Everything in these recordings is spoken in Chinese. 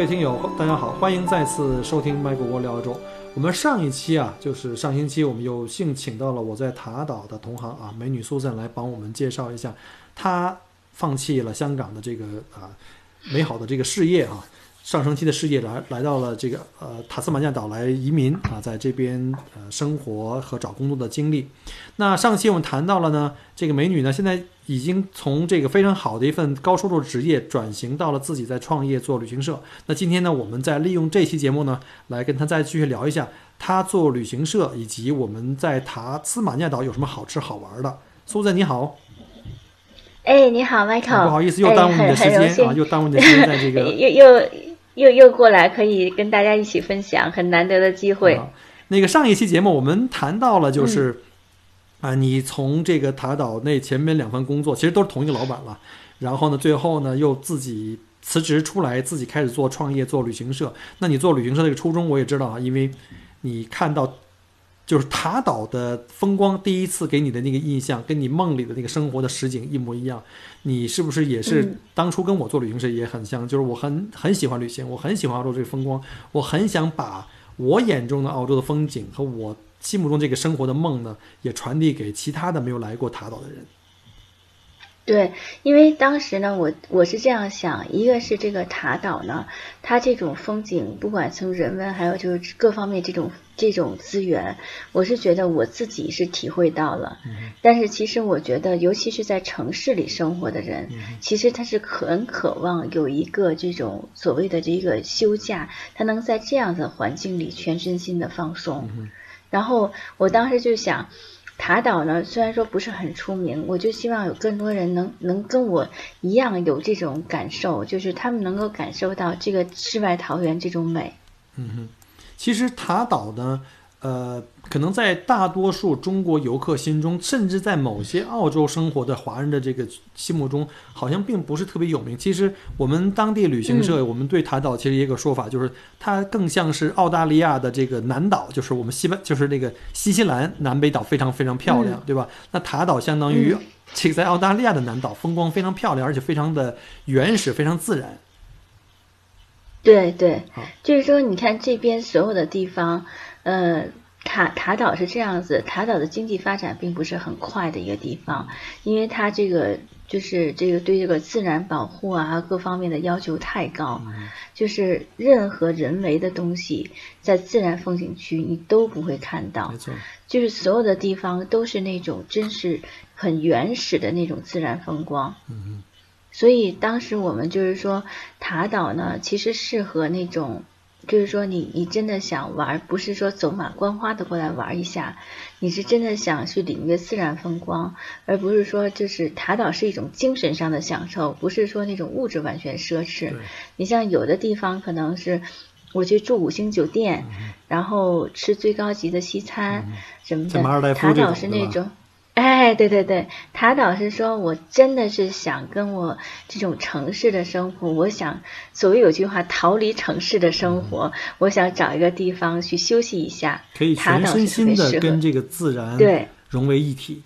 各位听友，大家好，欢迎再次收听麦果果聊澳洲。我们上一期啊，就是上星期，我们有幸请到了我在塔岛的同行啊，美女苏珊来帮我们介绍一下，她放弃了香港的这个啊美好的这个事业啊，上升期的事业来来到了这个呃塔斯马尼亚岛来移民啊，在这边呃生活和找工作的经历。那上期我们谈到了呢，这个美女呢，现在已经从这个非常好的一份高收入职业转型到了自己在创业做旅行社。那今天呢，我们再利用这期节目呢，来跟她再继续聊一下她做旅行社以及我们在塔斯马尼亚岛有什么好吃好玩的。苏珊你好，哎，你好，Michael，不好意思，又耽误你的时间啊，又耽误你的时间在这个 又又又又过来，可以跟大家一起分享，很难得的机会。啊那个上一期节目我们谈到了，嗯就是、啊，你从这个塔岛那前面两份工作其实都是同一个老板了，然后呢，最后呢又自己辞职出来，自己开始做创业，做旅行社。那你做旅行社这个初衷我也知道啊，因为你看到就是塔岛的风光，第一次给你的那个印象，跟你梦里的那个生活的实景一模一样。你是不是也是嗯当初跟我做旅行社也很像？就是我很很喜欢旅行，我很喜欢澳洲这个风光，我很想把我眼中的澳洲的风景和我心目中这个生活的梦呢，也传递给其他的没有来过塔岛的人。对，因为当时呢，我我是这样想，一个是这个塔岛呢，它这种风景，不管从人文还有就是各方面这种这种资源，我是觉得我自己是体会到了。但是其实我觉得，尤其是在城市里生活的人，其实他是很渴望有一个这种所谓的这个休假，他能在这样的环境里全身心的放松。然后我当时就想。塔岛呢，虽然说不是很出名，我就希望有更多人能能跟我一样有这种感受，就是他们能够感受到这个世外桃源这种美。嗯哼，其实塔岛呢，呃，可能在大多数中国游客心中，甚至在某些澳洲生活的华人的这个心目中，好像并不是特别有名。其实我们当地旅行社，我们对塔岛其实也有个说法，就是它更像是澳大利亚的这个南岛，就是我们西班，就是那个新西兰南北岛非常非常漂亮，对吧？那塔岛相当于嗯这个在澳大利亚的南岛，风光非常漂亮，而且非常的原始，非常自然。对对，就是说，你看这边所有的地方，呃，塔塔岛是这样子，塔岛的经济发展并不是很快的一个地方，因为它这个就是这个对这个自然保护啊各方面的要求太高，就是任何人为的东西在自然风景区你都不会看到没，错，就是所有的地方都是那种真是很原始的那种自然风光。嗯所以当时我们就是说，塔岛呢，其实适合那种，就是说你你真的想玩，不是说走马观花的过来玩一下，你是真的想去领略自然风光，而不是说就是塔岛是一种精神上的享受，不是说那种物质完全奢侈。你像有的地方可能是。我去住五星酒店，然后吃最高级的西餐什么的。塔岛是那种，哎，对对对，塔岛是说我真的是想跟我这种城市的生活，我想所谓有句话，逃离城市的生活，我想找一个地方去休息一下。可以全身心的跟这个自然对融为一体。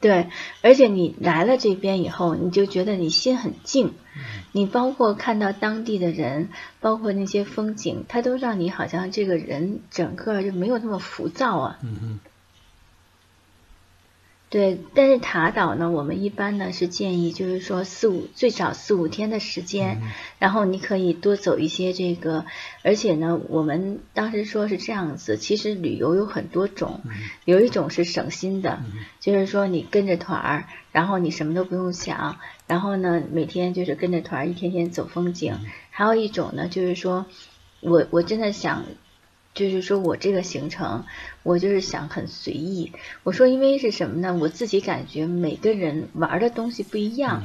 对，而且你来了这边以后，你就觉得你心很静，你包括看到当地的人，包括那些风景，它都让你好像这个人整个就没有那么浮躁啊。嗯哼。对，但是塔岛呢，我们一般呢是建议，就是说四五最少四五天的时间，然后你可以多走一些这个，而且呢，我们当时说是这样子，其实旅游有很多种，有一种是省心的，就是说你跟着团儿，然后你什么都不用想，然后呢每天就是跟着团儿一天天走风景，还有一种呢就是说我我真的想。就是说我这个行程，我就是想很随意。我说，因为是什么呢？我自己感觉每个人玩的东西不一样。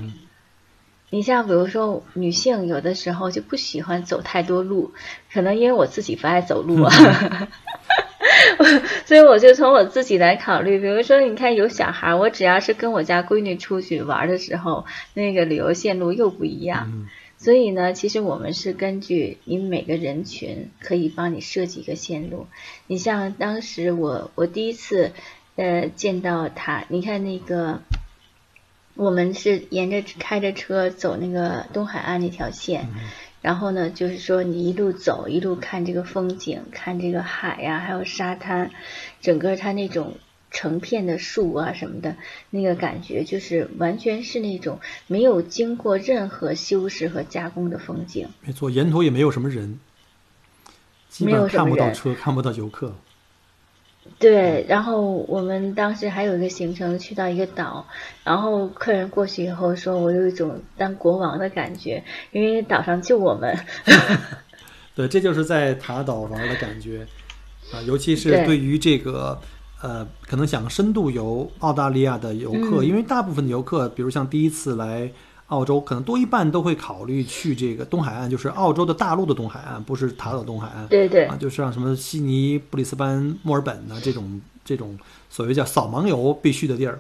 你像比如说女性有的时候就不喜欢走太多路，可能因为我自己不爱走路啊，所以我就从我自己来考虑。比如说，你看有小孩，我只要是跟我家闺女出去玩的时候，那个旅游线路又不一样。所以呢，其实我们是根据你每个人群可以帮你设计一个线路。你像当时我我第一次呃见到他，你看那个。我们是沿着开着车走那个东海岸那条线，然后呢，就是说你一路走一路看这个风景，看这个海呀，还有沙滩，整个它那种成片的树啊什么的，那个感觉就是完全是那种没有经过任何修饰和加工的风景。没错，沿途也没有什么人，基本看不到车，看不到游客。对，然后我们当时还有一个行程，去到一个岛，然后客人过去以后说，我有一种当国王的感觉，因为岛上就我们。对，这就是在塔岛玩的感觉啊，尤其是对于这个呃，可能想深度游澳大利亚的游客，因为大部分的游客，比如像第一次来。澳洲可能多一半都会考虑去这个东海岸，就是澳洲的大陆的东海岸，不是塔岛东海岸。对对。啊，就是像什么悉尼、布里斯班、墨尔本呢这种这种所谓叫扫盲游必须的地儿。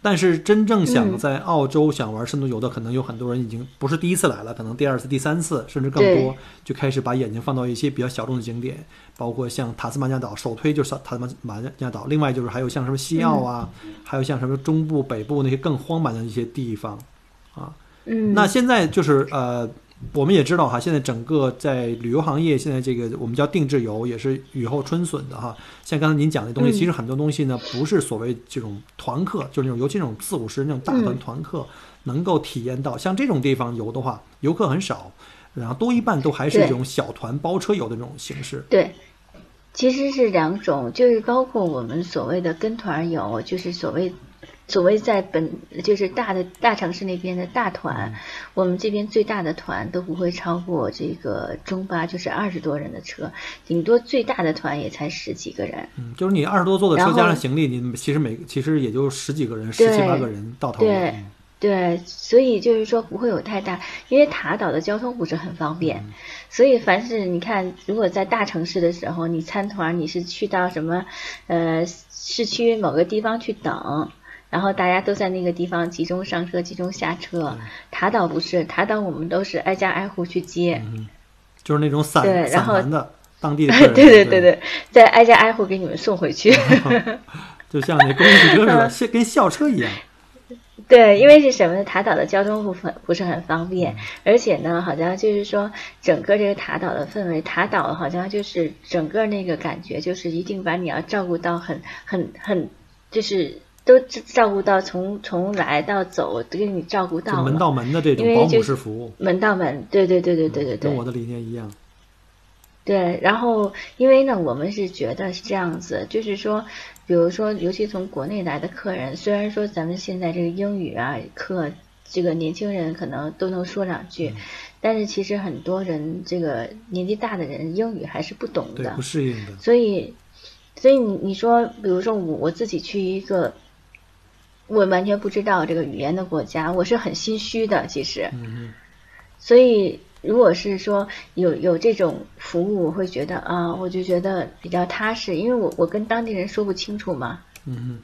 但是真正想在澳洲想玩深度游的，可能有很多人已经不是第一次来了，可能第二次、第三次甚至更多，就开始把眼睛放到一些比较小众的景点，包括像塔斯马尼亚岛，首推就是塔斯马尼亚岛。另外就是还有像什么西澳啊，还有像什么中部、北部那些更荒蛮的一些地方，啊。嗯，那现在就是呃，我们也知道哈，现在整个在旅游行业，现在这个我们叫定制游，也是雨后春笋的哈。像刚才您讲的东西，其实很多东西呢，不是所谓这种团客，就是那种尤其那种四五十那种大团团客能够体验到。像这种地方游的话，游客很少，然后多一半都还是这种小团包车游的这种形式。对，其实是两种，就是包括我们所谓的跟团游，就是所谓。所谓在本就是大的大城市那边的大团，我们这边最大的团都不会超过这个中巴，就是二十多人的车，顶多最大的团也才十几个人。嗯，就是你二十多座的车加上行李，你其实每其实也就十几个人，十七八个人到头。对对，所以就是说不会有太大，因为塔岛的交通不是很方便，所以凡是你看，如果在大城市的时候，你参团你是去到什么呃市区某个地方去等。然后大家都在那个地方集中上车、集中下车。塔岛不是，塔岛我们都是挨家挨户去接，就是那种散散团的 当地的。对对对对，再挨家挨户给你们送回去。就像那公共汽车似的，跟校车一样。对，因为是什么呢？塔岛的交通不很不是很方便，而且呢，好像就是说整个这个塔岛的氛围，塔岛好像就是整个那个感觉，就是一定把你要照顾到很很很，就是。都照顾到从从来到走都给你照顾到门到门的这种保姆式服务，门到门，对对对对对对对，跟我的理念一样。对，然后因为呢，我们是觉得是这样子，就是说，比如说，尤其从国内来的客人，虽然说咱们现在这个英语啊课，这个年轻人可能都能说两句，但是其实很多人这个年纪大的人英语还是不懂的，不适应的。所以，所以你你说，比如说我我自己去一个。我完全不知道这个语言的国家，我是很心虚的，其实。嗯所以，如果是说有有这种服务，我会觉得啊，我就觉得比较踏实，因为我我跟当地人说不清楚嘛。嗯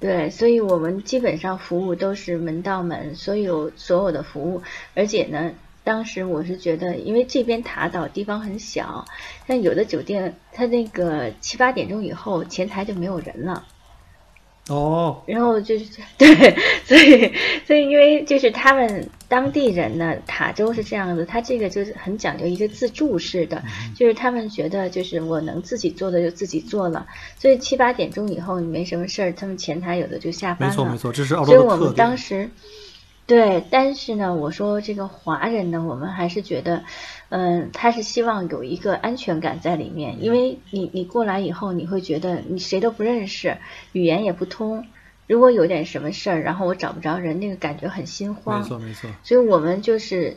对，所以我们基本上服务都是门到门，所有所有的服务，而且呢，当时我是觉得，因为这边塔岛地方很小，像有的酒店，它那个七八点钟以后，前台就没有人了。哦，然后就是 对，所以所以因为就是他们当地人呢，塔州是这样子，他这个就是很讲究一个自助式的，就是他们觉得就是我能自己做的就自己做了，所以七八点钟以后你没什么事儿，他们前台有的就下班了。没错没错，这是澳洲所以我们当时对，但是呢，我说这个华人呢，我们还是觉得。嗯，他是希望有一个安全感在里面，因为你你过来以后，你会觉得你谁都不认识，语言也不通。如果有点什么事儿，然后我找不着人，那个感觉很心慌。没错没错。所以我们就是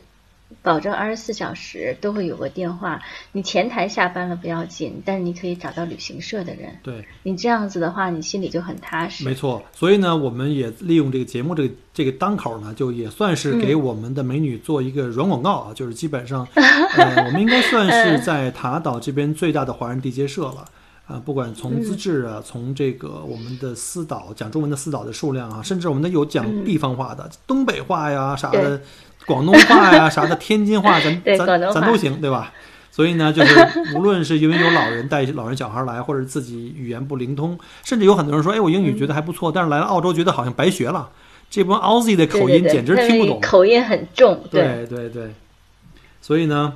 保证二十四小时都会有个电话。你前台下班了不要紧，但是你可以找到旅行社的人。对你这样子的话，你心里就很踏实。没错，所以呢，我们也利用这个节目这个这个当口呢，就也算是给我们的美女做一个软广告啊，就是基本上，呃，我们应该算是在塔岛这边最大的华人地接社了。啊，不管从资质啊，从这个我们的私导讲中文的私导的数量啊，甚至我们的有讲地方话的，东北话呀啥的，广东话呀啥的，天津话咱 咱咱都行，对吧？所以呢，就是 无论是因为有老人带老人小孩来，或者自己语言不灵通，甚至有很多人说，哎，我英语觉得还不错，但是来了澳洲觉得好像白学了，这帮 Aussie 的口音简直听不懂，口音很重，对对对，所以呢。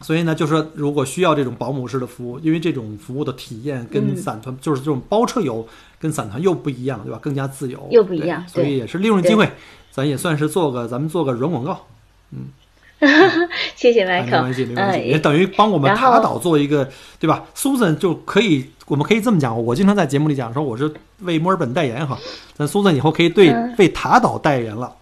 所以呢，就是说，如果需要这种保姆式的服务，因为这种服务的体验跟散团，就是这种包车游跟散团又不一样，对吧？更加自由，又不一样，所以也是利用机会，咱也算是做个，咱们做个软广告，嗯。谢谢麦克，没关系，没关系，也等于帮我们塔岛做一个，对吧？Susan 就可以，我们可以这么讲，我经常在节目里讲说，我是为墨尔本代言哈，咱 Susan 以后可以对为塔岛代言了。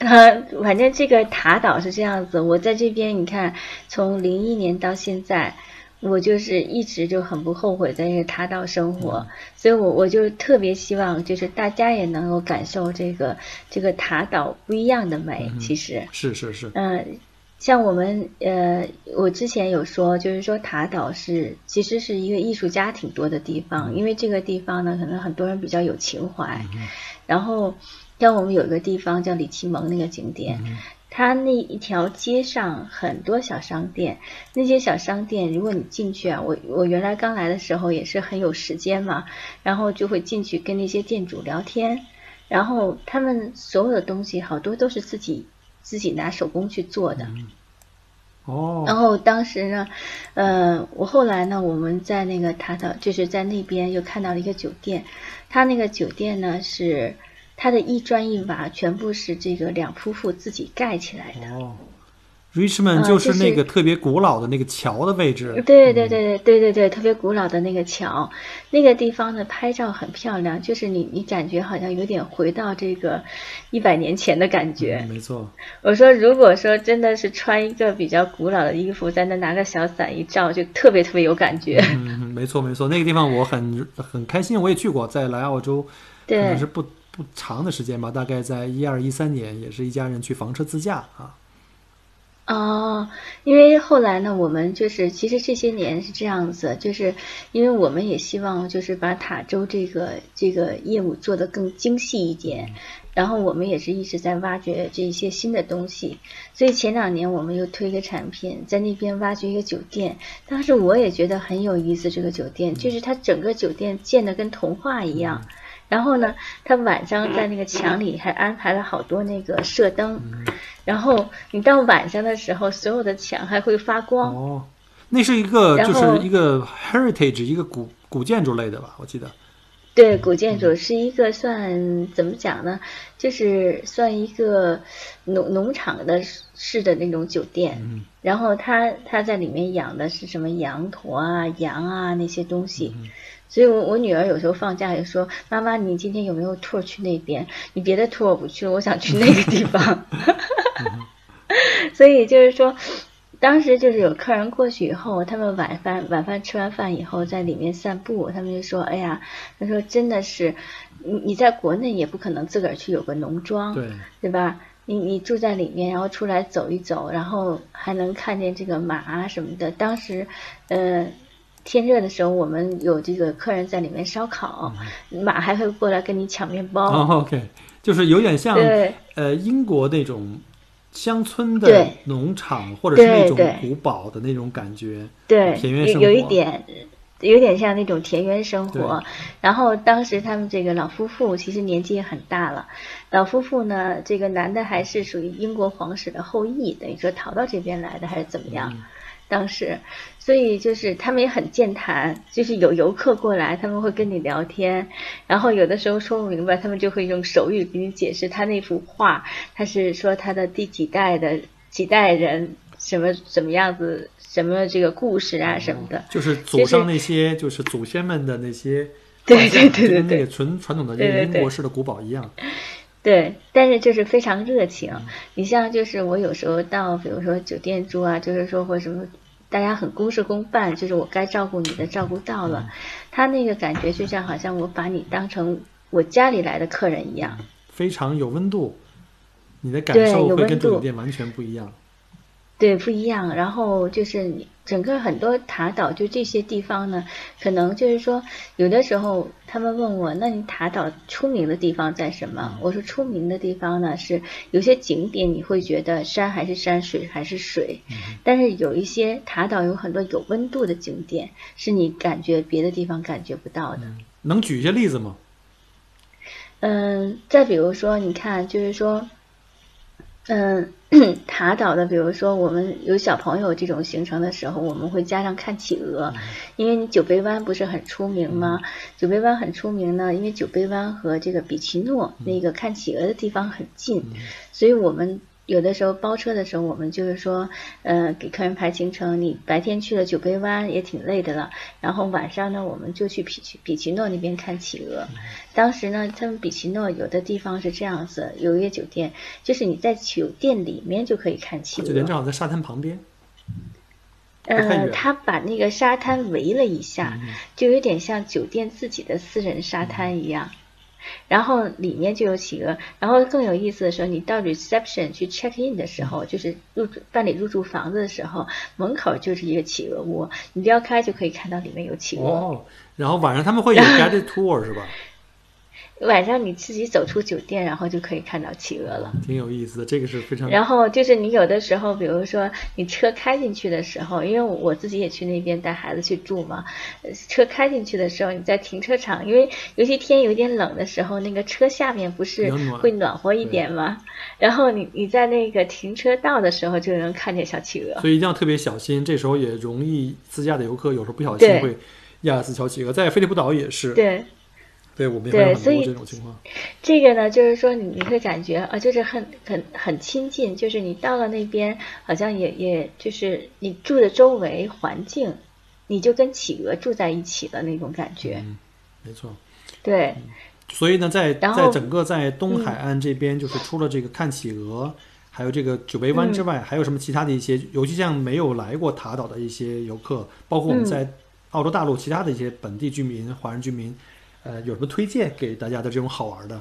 呃，反正这个塔岛是这样子，我在这边，你看，从零一年到现在，我就是一直就很不后悔在这个塔岛生活，所以我我就特别希望，就是大家也能够感受这个这个塔岛不一样的美。其实是是是，嗯，像我们呃，我之前有说，就是说塔岛是其实是一个艺术家挺多的地方，因为这个地方呢，可能很多人比较有情怀，然后。像我们有一个地方叫李奇蒙那个景点，它那一条街上很多小商店，那些小商店，如果你进去啊，我我原来刚来的时候也是很有时间嘛，然后就会进去跟那些店主聊天，然后他们所有的东西好多都是自己自己拿手工去做的，哦，然后当时呢，呃，我后来呢，我们在那个他的就是在那边又看到了一个酒店，他那个酒店呢是。它的一砖一瓦全部是这个两夫妇自己盖起来的。哦，Richmond 就是那个特别古老的那个桥的位置。对对对对对对对，特别古老的那个桥，那个地方呢拍照很漂亮，就是你你感觉好像有点回到这个一百年前的感觉。没错。我说，如果说真的是穿一个比较古老的衣服，在那拿个小伞一照，就特别特别有感觉。嗯，没错没错，那个地方我很很开心，我也去过，在来澳洲可能是不。不长的时间吧，大概在一二一三年，也是一家人去房车自驾啊。哦，因为后来呢，我们就是其实这些年是这样子，就是因为我们也希望就是把塔州这个这个业务做得更精细一点，然后我们也是一直在挖掘这一些新的东西，所以前两年我们又推一个产品，在那边挖掘一个酒店，当时我也觉得很有意思，这个酒店就是它整个酒店建的跟童话一样。然后呢，他晚上在那个墙里还安排了好多那个射灯，然后你到晚上的时候，所有的墙还会发光。哦，那是一个就是一个 heritage 一个古古建筑类的吧？我记得。对，古建筑是一个算怎么讲呢？就是算一个农农场的式的那种酒店。嗯。然后他他在里面养的是什么羊驼啊、羊啊那些东西。所以，我我女儿有时候放假也说：“妈妈，你今天有没有 tour 去那边？你别的 tour 我不去了，我想去那个地方。” 所以就是说，当时就是有客人过去以后，他们晚饭晚饭吃完饭以后在里面散步，他们就说：“哎呀，他说真的是，你你在国内也不可能自个儿去有个农庄，对对吧？你你住在里面，然后出来走一走，然后还能看见这个马啊什么的。当时，嗯。”天热的时候，我们有这个客人在里面烧烤，马还会过来跟你抢面包。哦，OK，就是有点像呃英国那种乡村的农场，或者是那种古堡的那种感觉。对，田园生活有一点，有点像那种田园生活。然后当时他们这个老夫妇其实年纪也很大了，老夫妇呢，这个男的还是属于英国皇室的后裔，等于说逃到这边来的还是怎么样？当时。所以就是他们也很健谈，就是有游客过来，他们会跟你聊天，然后有的时候说不明白，他们就会用手语给你解释他那幅画，他是说他的第几代的几代人什么什么样子，什么这个故事啊什么的，就是祖上那些就是祖先们的那些，对对对对对，纯传统的英国式的古堡一样。对，但是就是非常热情。你像就是我有时候到，比如说酒店住啊，就是说或什么，大家很公事公办，就是我该照顾你的照顾到了，他那个感觉就像好像我把你当成我家里来的客人一样，非常有温度。你的感受会跟住酒店完全不一样。对，不一样。然后就是你整个很多塔岛，就这些地方呢，可能就是说，有的时候他们问我，那你塔岛出名的地方在什么？我说出名的地方呢是有些景点，你会觉得山还是山，水还是水。但是有一些塔岛有很多有温度的景点，是你感觉别的地方感觉不到的。能举一些例子吗？嗯，再比如说，你看，就是说。嗯，塔岛的，比如说我们有小朋友这种行程的时候，我们会加上看企鹅，因为你九杯湾不是很出名吗？九杯湾很出名呢，因为九杯湾和这个比奇诺那个看企鹅的地方很近，所以我们。有的时候包车的时候，我们就是说，呃，给客人排行程。你白天去了九杯湾也挺累的了，然后晚上呢，我们就去比奇比奇诺那边看企鹅。当时呢，他们比奇诺有的地方是这样子，有一个酒店，就是你在酒店里面就可以看企鹅。酒店正好在沙滩旁边。呃，他把那个沙滩围了一下，就有点像酒店自己的私人沙滩一样。然后里面就有企鹅，然后更有意思的时候，你到 reception 去 check in 的时候，就是入住办理入住房子的时候，门口就是一个企鹅窝，你撩开就可以看到里面有企鹅。哦，然后晚上他们会有 guided tour 是吧？晚上你自己走出酒店，然后就可以看到企鹅了，挺有意思的。这个是非常。然后就是你有的时候，比如说你车开进去的时候，因为我自己也去那边带孩子去住嘛，车开进去的时候，你在停车场，因为尤其天有点冷的时候，那个车下面不是会暖和一点吗？然后你你在那个停车道的时候就能看见小企鹅，所以一定要特别小心。这时候也容易自驾的游客有时候不小心会压死小企鹅，在菲利普岛也是。对。对，我们对，所以这种情况，这个呢，就是说你你会感觉啊，就是很很很亲近，就是你到了那边，好像也也就是你住的周围环境，你就跟企鹅住在一起的那种感觉。嗯，没错。对。所以呢，在在整个在东海岸这边，就是除了这个看企鹅，还有这个九杯湾之外，还有什么其他的一些，尤其像没有来过塔岛的一些游客，包括我们在澳洲大陆其他的一些本地居民、华人居民。呃，有什么推荐给大家的这种好玩的？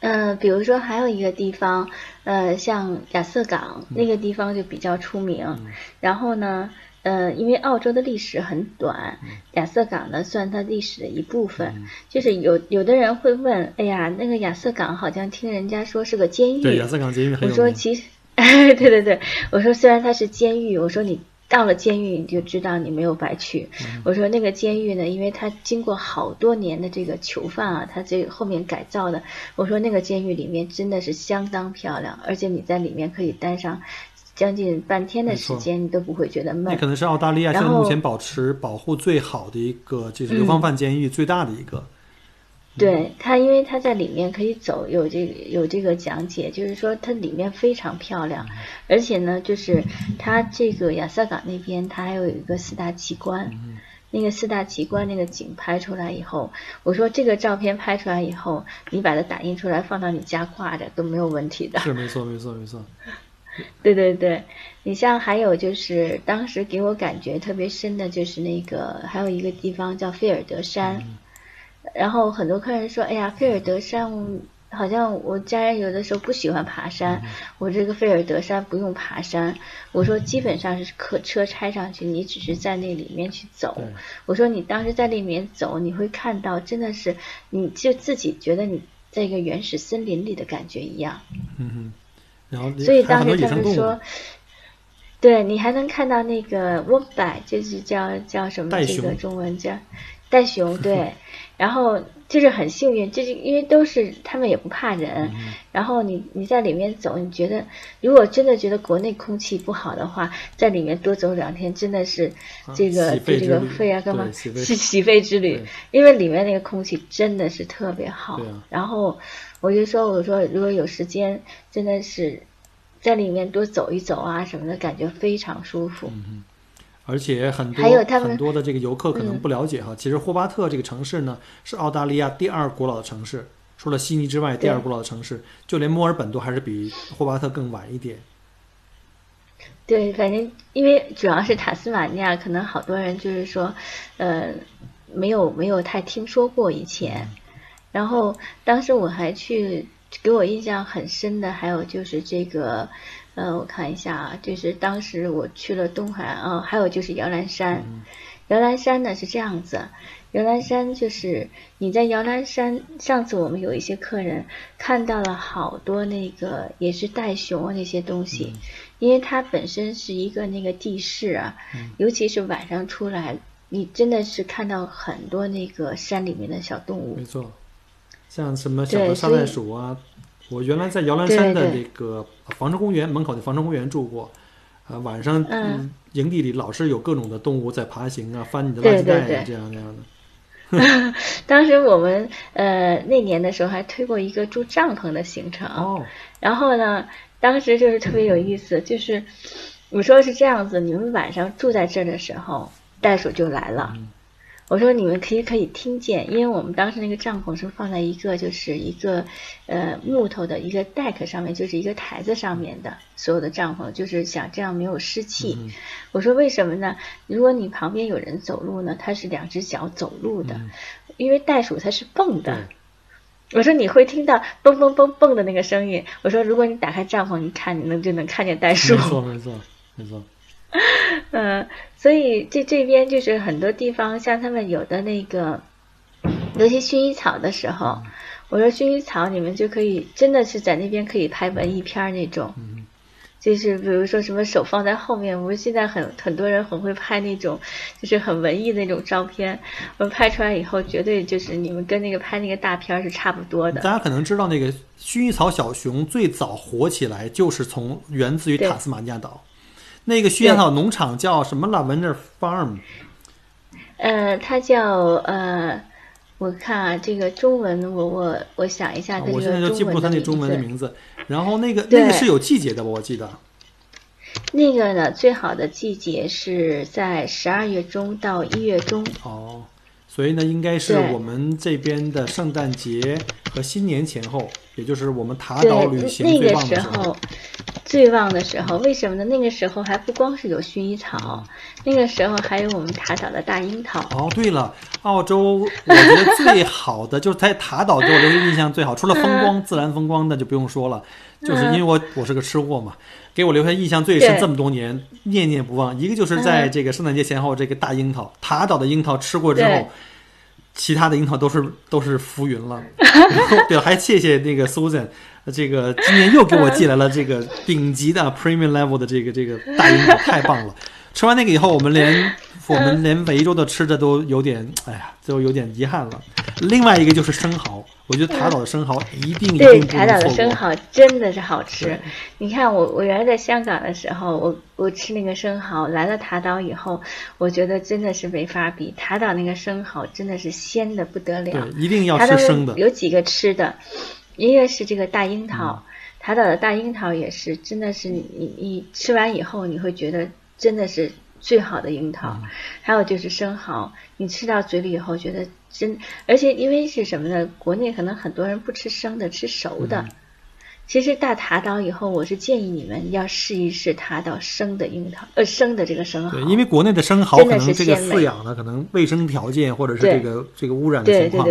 嗯，比如说还有一个地方，呃，像亚瑟港那个地方就比较出名。然后呢，呃，因为澳洲的历史很短，亚瑟港呢算它历史的一部分。就是有有的人会问，哎呀，那个亚瑟港好像听人家说是个监狱。对，亚瑟港监狱我说其实，对对对，我说虽然它是监狱，我说你。到了监狱，你就知道你没有白去。我说那个监狱呢，因为它经过好多年的这个囚犯啊，它这后面改造的。我说那个监狱里面真的是相当漂亮，而且你在里面可以待上将近半天的时间，你都不会觉得闷。那可能是澳大利亚现在目前保持保护最好的一个，就是流放犯监狱最大的一个。对它，因为它在里面可以走，有这个有这个讲解，就是说它里面非常漂亮，而且呢，就是它这个亚瑟港那边，它还有一个四大奇观，那个四大奇观那个景拍出来以后，我说这个照片拍出来以后，你把它打印出来放到你家挂着都没有问题的。是没错，没错，没错。对对对，你像还有就是当时给我感觉特别深的就是那个还有一个地方叫菲尔德山。然后很多客人说：“哎呀，菲尔德山，好像我家人有的时候不喜欢爬山。我这个菲尔德山不用爬山。我说基本上是客车拆上去，你只是在那里面去走。我说你当时在里面走，你会看到真的是，你就自己觉得你在一个原始森林里的感觉一样。嗯哼。然后所以当时他们说，对你还能看到那个就是叫叫什么这个中文叫 袋熊，对。”然后就是很幸运，就是因为都是他们也不怕人。然后你你在里面走，你觉得如果真的觉得国内空气不好的话，在里面多走两天真的是这个对这个肺啊干嘛是洗肺之旅，因为里面那个空气真的是特别好。然后我就说我说如果有时间，真的是在里面多走一走啊什么的，感觉非常舒服。而且很多很多的这个游客可能不了解哈，其实霍巴特这个城市呢是澳大利亚第二古老的城市，除了悉尼之外第二古老的城市，就连墨尔本都还是比霍巴特更晚一点。对，反正因为主要是塔斯马尼亚，可能好多人就是说，呃，没有没有太听说过以前。然后当时我还去，给我印象很深的还有就是这个，呃，我看一下啊，就是当时我去了东海啊，还有就是摇篮山。摇篮山呢是这样子，摇篮山就是你在摇篮山，上次我们有一些客人看到了好多那个也是袋熊啊那些东西，因为它本身是一个那个地势啊，尤其是晚上出来，你真的是看到很多那个山里面的小动物。没错，像什么小的沙袋鼠啊，我原来在摇篮山的那个防城公园门口的防城公园住过。啊，晚上嗯，营地里老是有各种的动物在爬行啊，翻你的垃圾袋呀，这样那样的。当时我们呃那年的时候还推过一个住帐篷的行程，哦，然后呢，当时就是特别有意思，就是我说是这样子，你们晚上住在这儿的时候，袋鼠就来了。我说你们可以可以听见，因为我们当时那个帐篷是放在一个就是一个呃木头的一个 deck 上面，就是一个台子上面的所有的帐篷，就是想这样没有湿气。我说为什么呢？如果你旁边有人走路呢，它是两只脚走路的，因为袋鼠它是蹦的。我说你会听到蹦蹦蹦蹦的那个声音。我说如果你打开帐篷，你看你能就能看见袋鼠。没错没错没错。嗯，所以这这边就是很多地方，像他们有的那个，尤其薰衣草的时候，我说薰衣草你们就可以真的是在那边可以拍文艺片那种，就是比如说什么手放在后面，我们现在很很多人很会拍那种，就是很文艺那种照片，我们拍出来以后绝对就是你们跟那个拍那个大片是差不多的。大家可能知道那个薰衣草小熊最早火起来就是从源自于塔斯马尼亚岛。那个薰衣草农场叫什么？Lavender Farm。呃，它叫呃，我看啊，这个中文，我我我想一下，我现在就记不住它那中文的名字。然后那个那个是有季节的吧？我记得。那个呢，最好的季节是在十二月中到一月中。哦，所以呢，应该是我们这边的圣诞节和新年前后，也就是我们塔岛旅行最旺的时候。最旺的时候，为什么呢？那个时候还不光是有薰衣草，那个时候还有我们塔岛的大樱桃。哦，对了，澳洲我觉得最好的 就是在塔岛给我留下印象最好，除了风光，自然风光那就不用说了，就是因为我我是个吃货嘛，给我留下印象最深，这么多年念念不忘。一个就是在这个圣诞节前后，这个大樱桃，塔岛的樱桃吃过之后，其他的樱桃都是都是浮云了。对，还谢谢那个 Susan。这个今年又给我寄来了这个顶级的 premium level 的这个这个大樱桃，太棒了！吃完那个以后，我们连我们连维州的吃的都有点，哎呀，就有点遗憾了。另外一个就是生蚝，我觉得塔岛的生蚝一定一定对塔岛的生蚝真的是好吃。你看我我原来在香港的时候，我我吃那个生蚝，来了塔岛以后，我觉得真的是没法比。塔岛那个生蚝真的是鲜的不得了，对，一定要吃生的。有几个吃的。一个是这个大樱桃，塔岛的大樱桃也是，真的是你你吃完以后，你会觉得真的是最好的樱桃。还有就是生蚝，你吃到嘴里以后觉得真，而且因为是什么呢？国内可能很多人不吃生的，吃熟的。其实大塔岛以后，我是建议你们要试一试塔岛生的樱桃，呃，生的这个生蚝。对，因为国内的生蚝可能这个饲养的可能卫生条件或者是这个这个污染的情况。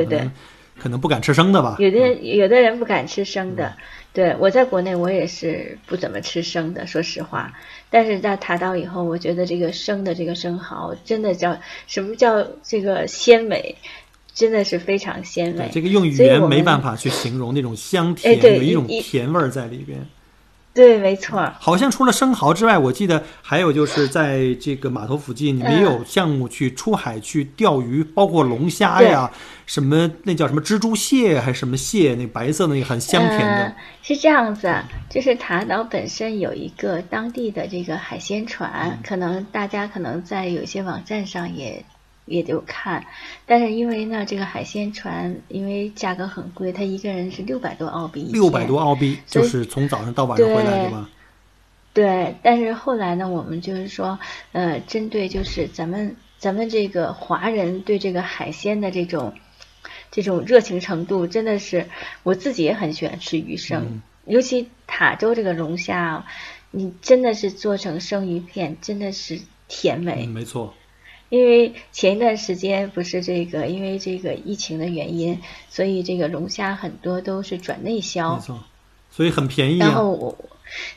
可能不敢吃生的吧？有的人有的人不敢吃生的，对我在国内我也是不怎么吃生的，说实话。但是在塔岛以后，我觉得这个生的这个生蚝真的叫什么叫这个鲜美，真的是非常鲜美。这个用语言没办法去形容那种香甜，有一种甜味儿在里边。对，没错。好像除了生蚝之外，我记得还有就是在这个码头附近，你们也有项目去出海去钓鱼，包括龙虾呀，什么那叫什么蜘蛛蟹还是什么蟹，那白色那个很香甜的。是这样子，就是塔岛本身有一个当地的这个海鲜船，可能大家可能在有些网站上也。也就看，但是因为呢，这个海鲜船因为价格很贵，他一个人是六百多澳币。六百多澳币，就是从早上到晚上回来对吧？对，但是后来呢，我们就是说，呃，针对就是咱们咱们这个华人对这个海鲜的这种这种热情程度，真的是我自己也很喜欢吃鱼生，尤其塔州这个龙虾，你真的是做成生鱼片，真的是甜美。没错。因为前一段时间不是这个，因为这个疫情的原因，所以这个龙虾很多都是转内销。没错。所以很便宜。然后我，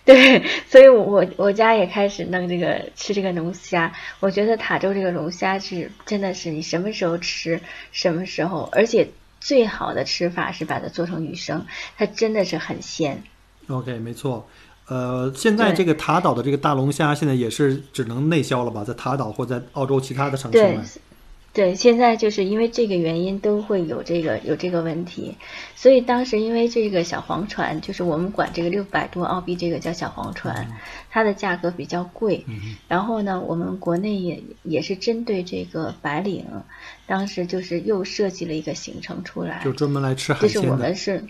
对，所以我我家也开始弄这个吃这个龙虾。我觉得塔州这个龙虾是真的是你什么时候吃什么时候，而且最好的吃法是把它做成鱼生，它真的是很鲜。OK，没错。呃，现在这个塔岛的这个大龙虾现在也是只能内销了吧，在塔岛或在澳洲其他的城市卖。对，现在就是因为这个原因都会有这个有这个问题，所以当时因为这个小黄船，就是我们管这个六百多澳币这个叫小黄船，它的价格比较贵。然后呢，我们国内也也是针对这个白领，当时就是又设计了一个行程出来，就专门来吃海鲜就是我们是，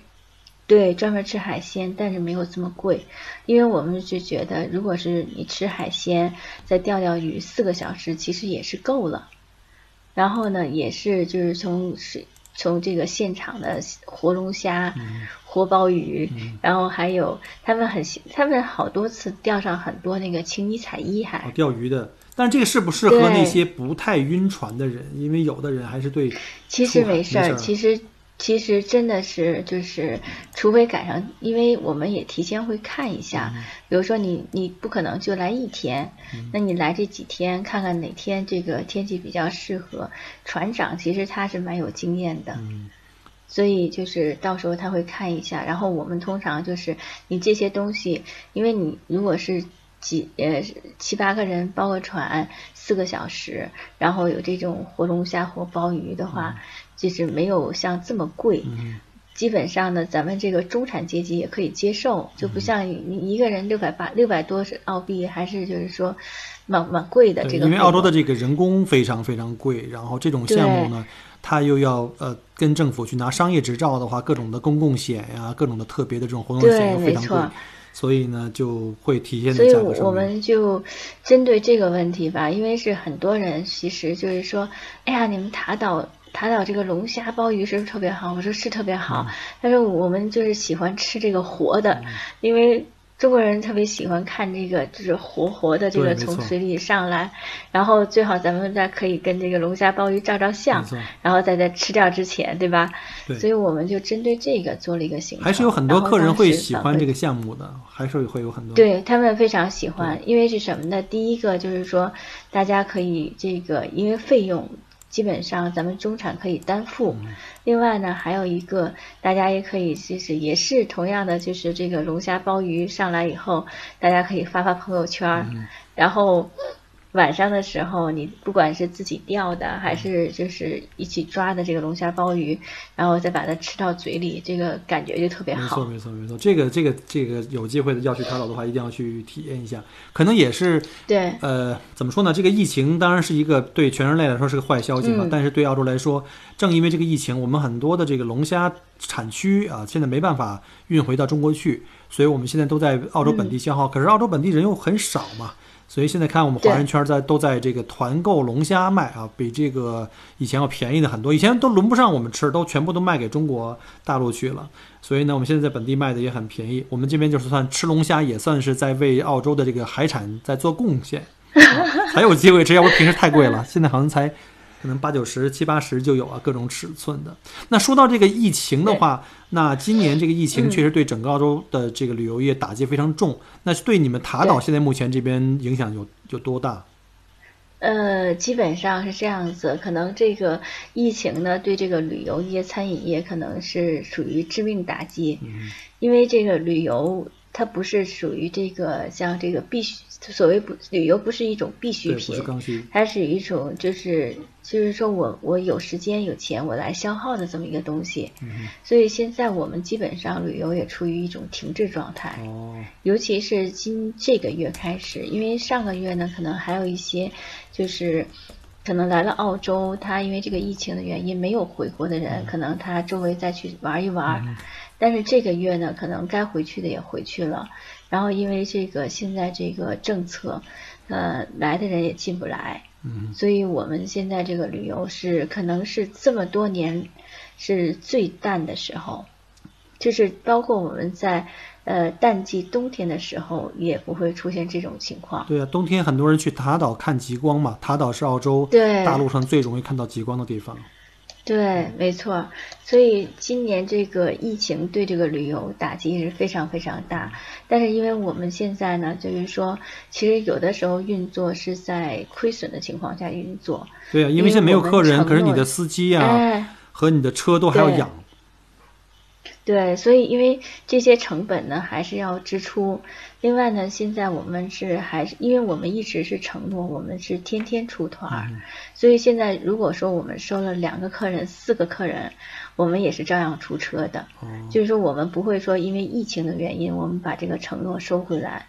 对，专门吃海鲜，但是没有这么贵，因为我们就觉得，如果是你吃海鲜再钓钓鱼，四个小时其实也是够了。然后呢，也是就是从水从这个现场的活龙虾、活鲍鱼，然后还有他们很他们好多次钓上很多那个青衣彩衣还钓鱼的，但这个适不适合那些不太晕船的人？因为有的人还是对其实没事儿，其实。其实真的是就是，除非赶上，因为我们也提前会看一下。比如说你你不可能就来一天，那你来这几天看看哪天这个天气比较适合。船长其实他是蛮有经验的，所以就是到时候他会看一下。然后我们通常就是你这些东西，因为你如果是几呃七八个人包个船四个小时，然后有这种活龙虾、或鲍鱼的话。就是没有像这么贵，基本上呢，咱们这个中产阶级也可以接受，就不像你一个人六百八六百多是澳币，还是就是说蛮蛮贵的。这个因为澳洲的这个人工非常非常贵，然后这种项目呢，它又要呃跟政府去拿商业执照的话，各种的公共险呀，各种的特别的这种活动险非常贵，所以呢就会体现在价格上。所以我们就针对这个问题吧，因为是很多人其实就是说，哎呀，你们塔岛。塔岛这个龙虾鲍鱼是不是特别好？我说是特别好，但是我们就是喜欢吃这个活的，因为中国人特别喜欢看这个，就是活活的这个从水里上来，然后最好咱们再可以跟这个龙虾鲍鱼照照相，然后在在吃掉之前，对吧？对。所以我们就针对这个做了一个行程。还是有很多客人会喜欢这个项目的，还是会有很多。对他们非常喜欢，因为是什么呢？第一个就是说，大家可以这个，因为费用。基本上咱们中产可以担负，另外呢，还有一个大家也可以，就是也是同样的，就是这个龙虾鲍鱼上来以后，大家可以发发朋友圈，然后。晚上的时候，你不管是自己钓的，还是就是一起抓的这个龙虾鲍鱼，然后再把它吃到嘴里，这个感觉就特别好。没错，没错，没错。这个，这个，这个有机会的要去塔岛的话，一定要去体验一下。可能也是对，呃，怎么说呢？这个疫情当然是一个对全人类来说是个坏消息嘛。但是对澳洲来说，正因为这个疫情，我们很多的这个龙虾产区啊，现在没办法运回到中国去，所以我们现在都在澳洲本地消耗。可是澳洲本地人又很少嘛。所以现在看我们华人圈在都在这个团购龙虾卖啊，比这个以前要便宜的很多。以前都轮不上我们吃，都全部都卖给中国大陆去了。所以呢，我们现在在本地卖的也很便宜。我们这边就是算吃龙虾，也算是在为澳洲的这个海产在做贡献，才有机会吃。要不平时太贵了，现在好像才。可能八九十、七八十就有啊，各种尺寸的。那说到这个疫情的话，那今年这个疫情确实对整个澳洲的这个旅游业打击非常重。那对你们塔岛现在目前这边影响有有多大？呃，基本上是这样子。可能这个疫情呢，对这个旅游业、餐饮业可能是属于致命打击，因为这个旅游。它不是属于这个像这个必须所谓不旅游不是一种必需品，它是一种就是就是说我我有时间有钱我来消耗的这么一个东西，所以现在我们基本上旅游也处于一种停滞状态，尤其是今这个月开始，因为上个月呢可能还有一些就是可能来了澳洲，他因为这个疫情的原因没有回国的人，可能他周围再去玩一玩。但是这个月呢，可能该回去的也回去了，然后因为这个现在这个政策，呃，来的人也进不来，嗯，所以我们现在这个旅游是可能是这么多年是最淡的时候，就是包括我们在呃淡季冬天的时候也不会出现这种情况。对啊，冬天很多人去塔岛看极光嘛，塔岛是澳洲对大陆上最容易看到极光的地方。对，没错。所以今年这个疫情对这个旅游打击是非常非常大。但是因为我们现在呢，就是说，其实有的时候运作是在亏损的情况下运作。对啊，因因为现在没有客人，可是你的司机啊、哎，和你的车都还要养。对，所以因为这些成本呢，还是要支出。另外呢，现在我们是还是因为我们一直是承诺我们是天天出团儿，所以现在如果说我们收了两个客人、四个客人，我们也是照样出车的。哦，就是说我们不会说因为疫情的原因，我们把这个承诺收回来。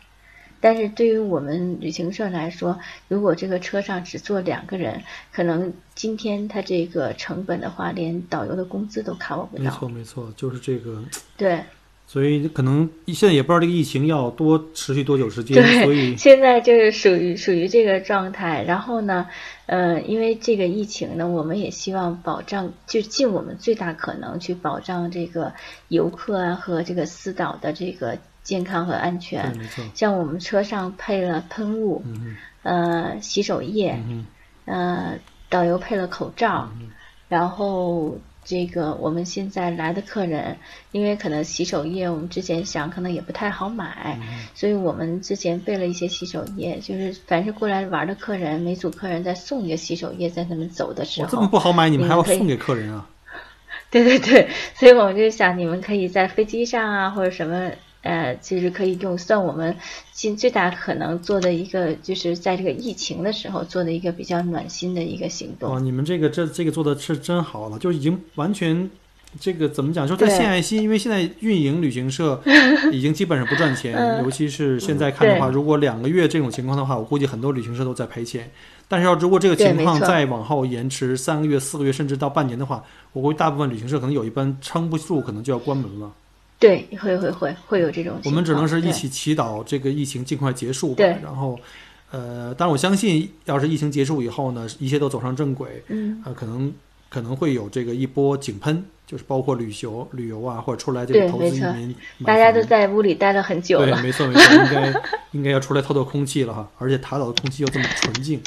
但是对于我们旅行社来说，如果这个车上只坐两个人，可能今天他这个成本的话，连导游的工资都 cover 不没。错没错，就是这个，对 所以可能现在也不知道这个疫情要多持续多久时间，所，以现在就是属于属于这个状态。然后呢，呃，因为这个疫情呢，我们也希望保障，就尽我们最大可能去保障这个游客啊和这个私导的这个健康和安，全。像我们车上配了喷雾，嗯呃，洗手液，嗯呃，导游配了口罩，嗯然后这个我们现在来的客人，因为可能洗手液我们之前想可能也不太好买，嗯所以我们之前备了一些洗手液，就是凡是过来玩的客人，每组客人再送一个洗手液，在他们走的时候，这么不好买，你们还要送给客人啊？对对对，所以我们就想，你们可以在飞机上啊，或者什么，呃，其实可以用算我们尽最大可能做的一个，就是在这个疫情的时候做的一个比较暖心的一个行动。哦。你们这个这这个做的是真好了，就已经完全这个怎么讲？说在对献爱心，因为现在运营旅行社 已经基本上不赚钱，嗯尤其是现在看的话，对如果两个月这种情况的话，我估计很多旅行社都在赔钱。但是要如果这个情况再往后延迟三个月、四个月，甚至到半年的话，我估计大部分旅行社可能有一班撑不住，可能就要关门了。对，会会会会有这种。我们只能是一起祈祷这个疫情尽快结束吧。对然后，呃，当然我相信，要是疫情结束以后呢，一切都走上正轨，嗯，呃，可能可能会有这个一波井喷，就是包括旅游、旅游啊，或者出来这个投资移民，大家都在屋里待了很久了对，没错没错，应该应该要出来透透空气了哈，而且塔岛的空气又这么纯净。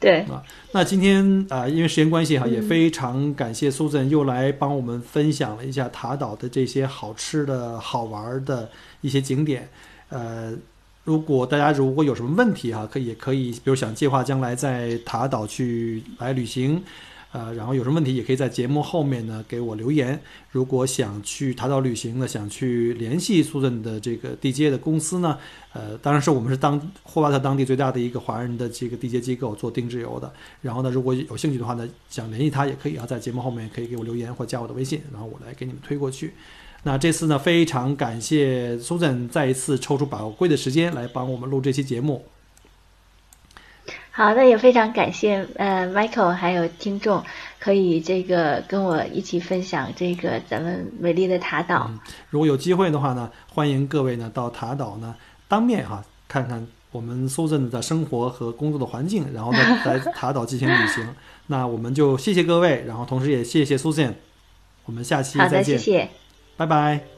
对啊，那今天啊、因为时间关系哈，嗯也非常感谢 Susan 又来帮我们分享了一下塔岛的这些好吃的好玩的一些景点。呃，如果大家如果有什么问题哈，可以也可以，比如想计划将来在塔岛去来旅行。呃，然后有什么问题也可以在节目后面呢给我留言。如果想去塔岛旅行呢，想去联系苏镇的这个地接的公司呢，呃，当然是我们是当霍巴特当地最大的一个华人的这个地接机构做定制游的。然后呢，如果有兴趣的话呢，想联系他也可以啊，在节目后面可以给我留言或加我的微信，然后我来给你们推过去。那这次呢，非常感谢 Susan 再一次抽出宝贵的时间来帮我们录这期节目。好，那也非常感谢呃 Michael 还有听众可以这个跟我一起分享这个咱们美丽的塔岛。如果有机会的话呢，欢迎各位呢到塔岛呢当面哈、看看我们 Susan 的生活和工作的环境，然后呢 来塔岛进行旅行。那我们就谢谢各位，然后同时也谢谢 Susan，我们下期再见，谢谢。拜拜。